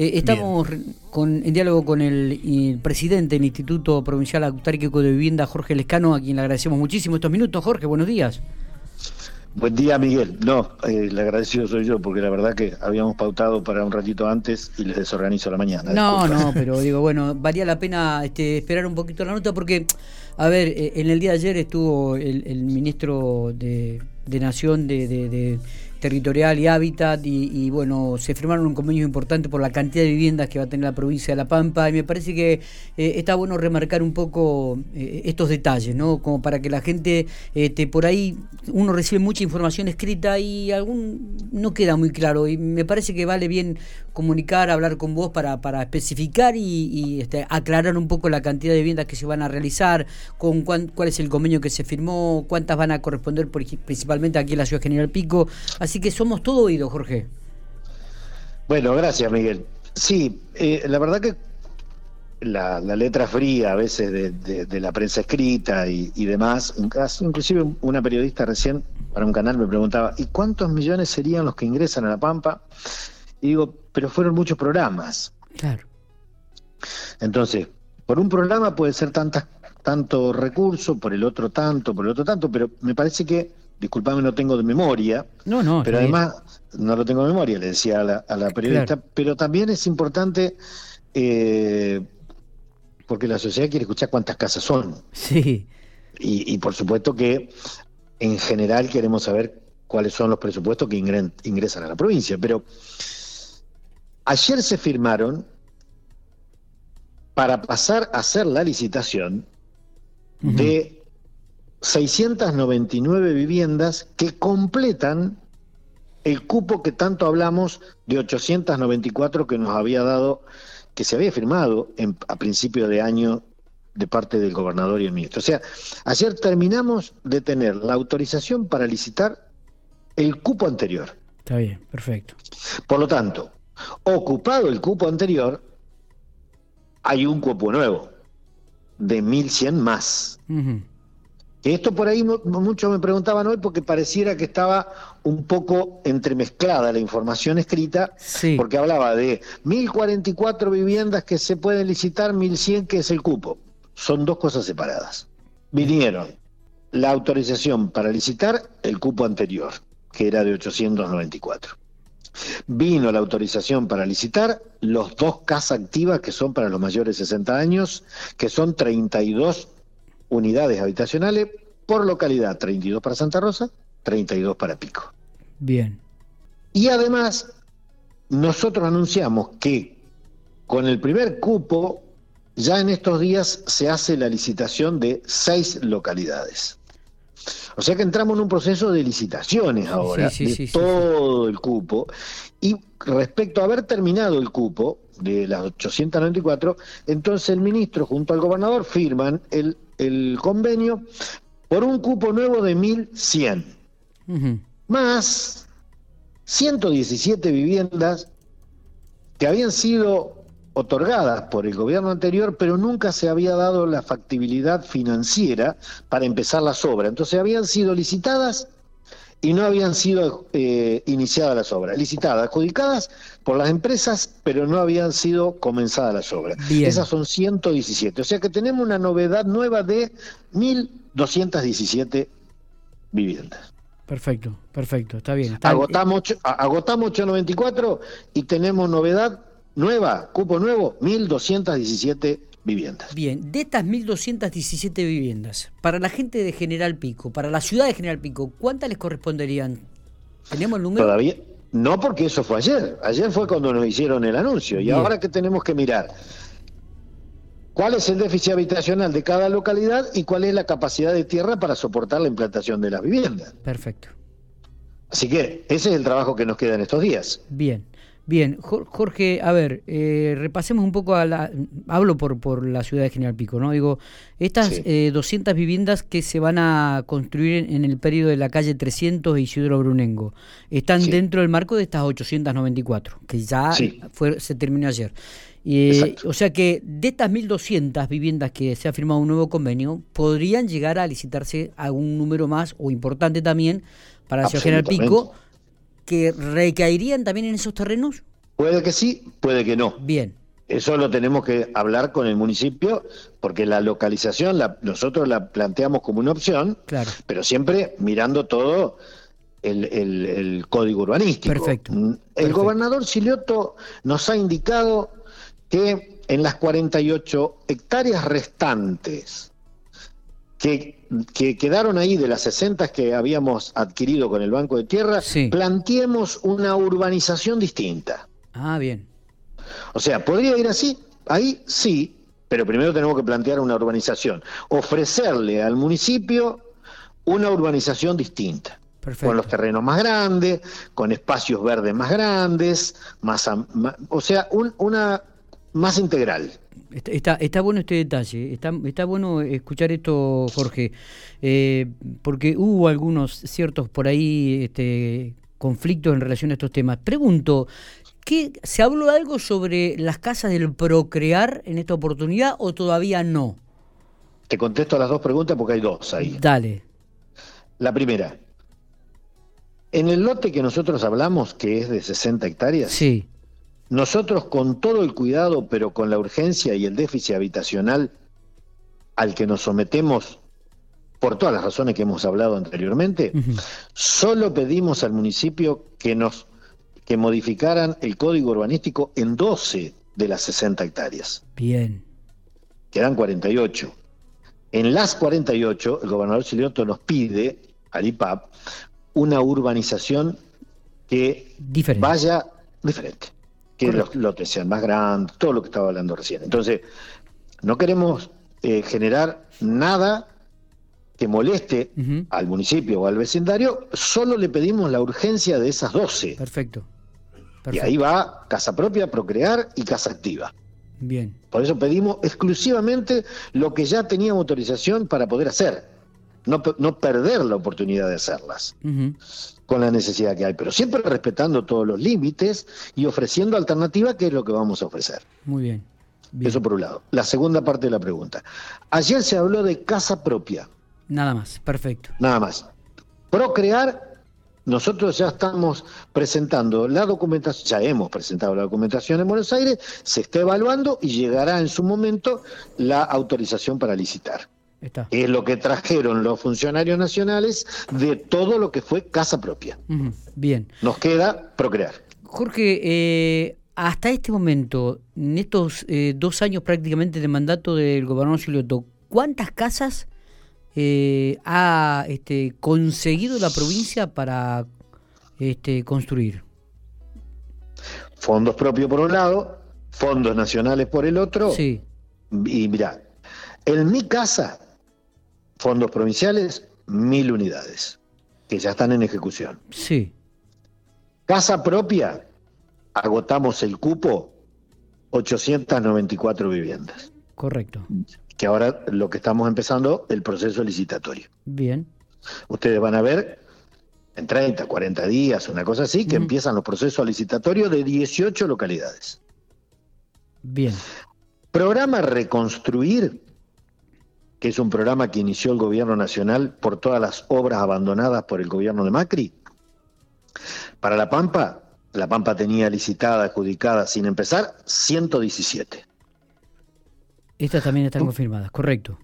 Eh, estamos con, en diálogo con el, presidente del Instituto Provincial Autárquico de Vivienda, Jorge Lescano, a quien le agradecemos muchísimo estos minutos. Jorge, buenos días. Buen día, Miguel. No, eh, le agradecido soy yo, porque la verdad que habíamos pautado para un ratito antes y les desorganizo la mañana. No, no, pero digo, bueno, valía la pena este, esperar un poquito la nota, porque, a ver, eh, en el día de ayer estuvo el, ministro de, Nación de territorial y hábitat y, bueno, se firmaron un convenio importante por la cantidad de viviendas que va a tener la provincia de La Pampa y me parece que eh, está bueno remarcar un poco eh, estos detalles, ¿no? Como para que la gente, este, por ahí uno recibe mucha información escrita y algún no queda muy claro y me parece que vale bien comunicar, hablar con vos para, para especificar y, este, aclarar un poco la cantidad de viviendas que se van a realizar, con cuál es el convenio que se firmó, cuántas van a corresponder principalmente aquí en la ciudad General Pico. Así que somos todo oído, Jorge. Bueno, gracias, Miguel. Sí, eh, la verdad que la, letra fría a veces de, la prensa escrita y, demás, inclusive una periodista recién para un canal me preguntaba, ¿y cuántos millones serían los que ingresan a La Pampa? Y digo, pero fueron muchos programas. Claro. Entonces, por un programa puede ser tantas, tanto recurso, por el otro tanto, por el otro tanto, pero me parece que disculpame, no tengo de memoria. No, no. Pero además, no lo tengo de memoria, le decía a la, periodista. Pero también es importante, eh, porque la sociedad quiere escuchar cuántas casas son. Sí. Y, por supuesto que en general queremos saber cuáles son los presupuestos que ingresan a la provincia. Pero ayer se firmaron para pasar a hacer la licitación de 699 viviendas que completan el cupo que tanto hablamos de 894 que nos había dado, que se había firmado a principio de año de parte del gobernador y el ministro. O sea, ayer terminamos de tener la autorización para licitar el cupo anterior. Está bien, perfecto. Por lo tanto, ocupado el cupo anterior, hay un cupo nuevo de 1.100 más. Esto por ahí muchos me preguntaban hoy porque pareciera que estaba un poco entremezclada la información escrita, porque hablaba de 1.044 viviendas que se pueden licitar, 1.100 que es el cupo. Son dos cosas separadas. Vinieron la autorización para licitar el cupo anterior, que era de 894. Vino la autorización para licitar los dos casas activas que son para los mayores de 60 años, que son 32 unidades habitacionales por localidad, 32 para Santa Rosa, 32 para Pico. Bien. Y además, nosotros anunciamos que con el primer cupo, ya en estos días se hace la licitación de seis localidades. O sea que entramos en un proceso de licitaciones ahora, de todo el cupo. Y respecto a haber terminado el cupo de las 894, entonces el ministro junto al gobernador firman el el convenio por un cupo nuevo de 1.100, más 117 viviendas que habían sido otorgadas por el gobierno anterior, pero nunca se había dado la factibilidad financiera para empezar las obras. Entonces habían sido licitadas y no habían sido eh, iniciadas las obras, licitadas, adjudicadas por las empresas, pero no habían sido comenzadas las obras. Esas son 117. O sea que tenemos una novedad nueva de 1.217 viviendas. Perfecto, perfecto, está bien. Agotamos, agotamos 894 y tenemos novedad nueva, cupo nuevo, 1.217 viviendas. Bien, de estas 1.217 viviendas, para la gente de General Pico, para la ciudad de General Pico, ¿cuántas les corresponderían? ¿Tenemos el número? Todavía. No, porque eso fue ayer. Ayer fue cuando nos hicieron el anuncio. Y ahora que tenemos que mirar cuál es el déficit habitacional de cada localidad y cuál es la capacidad de tierra para soportar la implantación de las viviendas. Perfecto. Así que ese es el trabajo que nos queda en estos días. Bien. Bien, Jorge, a ver, eh, repasemos un poco a la... Hablo por, por la ciudad de General Pico, ¿no? Digo, estas 200 eh, viviendas que se van a construir en, el periodo de la calle 300 de Isidro Brunengo, están dentro del marco de estas 894, que ya fue, se terminó ayer. Eh, o sea que de estas 1.200 viviendas que se ha firmado un nuevo convenio, podrían llegar a licitarse algún número más o importante también para la ciudad General Pico que recaerían también en esos terrenos? Puede que sí, puede que no. Bien. Eso lo tenemos que hablar con el municipio, porque la localización la, nosotros la planteamos como una opción, Claro. pero siempre mirando todo el, el- el código urbanístico. Perfecto, Mm, El perfecto. gobernador Silioto nos ha indicado que en las 48 hectáreas restantes que, que quedaron ahí de las 60 que habíamos adquirido con el Banco de Tierra, Sí. planteemos una urbanización distinta. Ah, bien. O sea, ¿podría ir así? Ahí sí, pero primero tenemos que plantear una urbanización. Ofrecerle al municipio una urbanización distinta. Perfecto. Con los terrenos más grandes, con espacios verdes más grandes, más, ma- o sea, un- una más integral. Está, está, está bueno este detalle, está, está bueno escuchar esto, Jorge, eh, porque hubo algunos ciertos por ahí este, conflictos en relación a estos temas. Pregunto, ¿qué, ¿se habló algo sobre las casas del procrear en esta oportunidad o todavía no? Te contesto a las dos preguntas porque hay dos ahí. Dale, La primera, en el lote que nosotros hablamos, que es de 60 hectáreas, sí, Nosotros con todo el cuidado, pero con la urgencia y el déficit habitacional al que nos sometemos por todas las razones que hemos hablado anteriormente, solo pedimos al municipio que nos que modificaran el código urbanístico en 12 de las 60 hectáreas. bien, Quedan 48. En las 48, el gobernador Silioto nos pide al IPAP una urbanización que diferente. vaya diferente. Que los lotes sean más grandes, todo lo que estaba hablando recién. Entonces, no queremos eh, generar nada que moleste al municipio o al vecindario, solo le pedimos la urgencia de esas 12. Perfecto, Y ahí va casa propia, procrear y casa activa. bien, Por eso pedimos exclusivamente lo que ya teníamos autorización para poder hacer, no, no perder la oportunidad de hacerlas con la necesidad que hay, pero siempre respetando todos los límites y ofreciendo alternativas, que es lo que vamos a ofrecer. muy bien, bien. Eso por un lado. La segunda parte de la pregunta. Ayer se habló de casa propia, Nada más, perfecto. nada más. Procrear, nosotros ya estamos presentando la documentación, ya hemos presentado la documentación en Buenos Aires, se está evaluando y llegará en su momento la autorización para licitar. Está. Es lo que trajeron los funcionarios nacionales de todo lo que fue casa propia. Bien. Nos queda procrear. Jorge, eh, hasta este momento, en estos eh, dos años prácticamente de mandato del gobernador Silioto, ¿cuántas casas eh, ha este, conseguido la provincia para este, construir? Fondos propios por un lado, fondos nacionales por el otro. Sí, Y mira, en mi casa, fondos provinciales, mil unidades, que ya están en ejecución. sí, Casa propia, agotamos el cupo, 894 viviendas, correcto. que ahora lo que estamos empezando, el proceso licitatorio. Bien, Ustedes van a ver en 30, 40 días, una cosa así, que empiezan los procesos licitatorios de 18 localidades. bien, Programa Reconstruir, que es un programa que inició el gobierno nacional por todas las obras abandonadas por el gobierno de Macri. Para La Pampa, La Pampa tenía licitada, adjudicada, sin empezar, 117. estas también están confirmadas, correcto.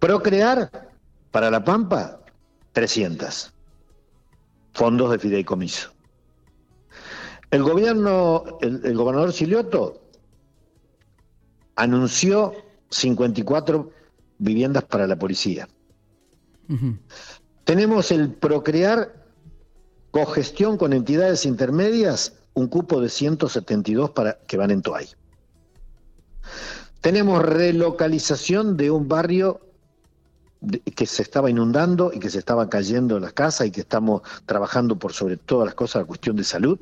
Procrear, para La Pampa, 300. Fondos de fideicomiso. El gobierno, el, el gobernador Silioto anunció 54 viviendas para la policía. Tenemos el Procrear cogestión con entidades intermedias, un cupo de 172 para, que van en Toay. Tenemos relocalización de un barrio de- que se estaba inundando y que se estaban cayendo las casas y que estamos trabajando por sobre todas las cosas la cuestión de salud,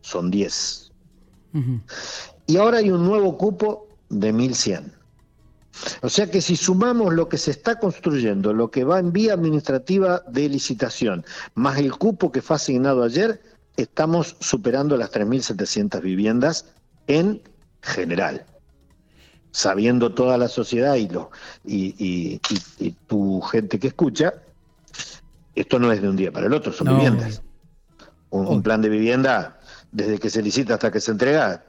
son 10. ujú. Y ahora hay un nuevo cupo de 1100. O sea que si sumamos lo que se está construyendo, lo que va en vía administrativa de licitación, más el cupo que fue asignado ayer, estamos superando las 3.700 viviendas en general. Sabiendo toda la sociedad y, lo, y, y- y- y tu gente que escucha, esto no es de un día para el otro, son No, viviendas. Un, un Obvio. plan de vivienda desde que se licita hasta que se entrega,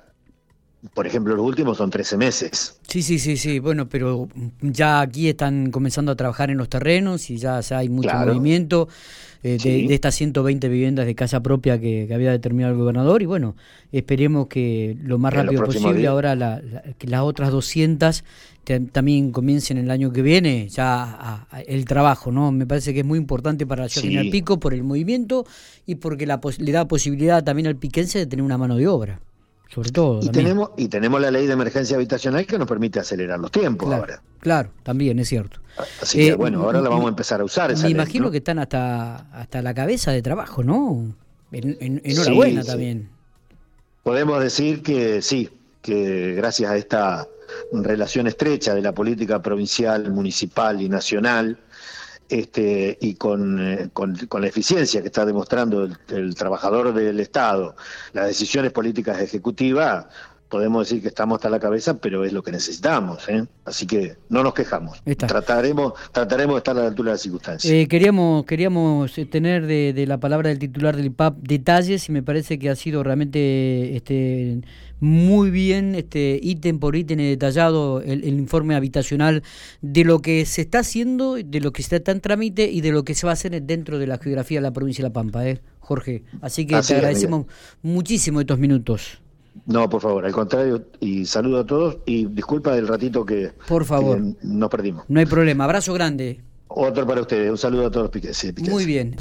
por ejemplo, los últimos son 13 meses. Sí, sí, sí, sí. Bueno, pero ya aquí están comenzando a trabajar en los terrenos y ya, hay mucho movimiento eh, de, estas 120 viviendas de casa propia que, había determinado el gobernador. Y bueno, esperemos que lo más rápido posible ahora que las otras 200 también comiencen el año que viene ya el trabajo, ¿no? Me parece que es muy importante para la ciudad de Pico por el movimiento y porque la, le da posibilidad también al piquense de tener una mano de obra sobre todo. Y tenemos, y tenemos la ley de emergencia habitacional que nos permite acelerar los tiempos ahora. Claro, también es cierto. Así que eh, bueno, ahora la vamos a empezar a usar. me imagino que están hasta, hasta la cabeza de trabajo, ¿no? En, enhorabuena también. Podemos decir que sí, que gracias a esta relación estrecha de la política provincial, municipal y nacional, este, y con, eh, con, la eficiencia que está demostrando el, trabajador del Estado, las decisiones políticas ejecutivas, podemos decir que estamos hasta la cabeza, pero es lo que necesitamos. ¿eh? Así que no nos quejamos. Trataremos, trataremos de estar a la altura de las circunstancias. Eh, queríamos, queríamos tener de, de, la palabra del titular del IPAP detalles y me parece que ha sido realmente este, muy bien, este ítem por ítem detallado el, informe habitacional de lo que se está haciendo, de lo que está en trámite y de lo que se va a hacer dentro de la geografía de la provincia de La Pampa, ¿eh, Jorge. Así que te agradecemos muchísimo estos minutos. No, por favor, al contrario, y saludo a todos y disculpa del ratito que, por favor. nos perdimos. No hay problema, abrazo grande. Otro para ustedes, un saludo a todos Muy bien.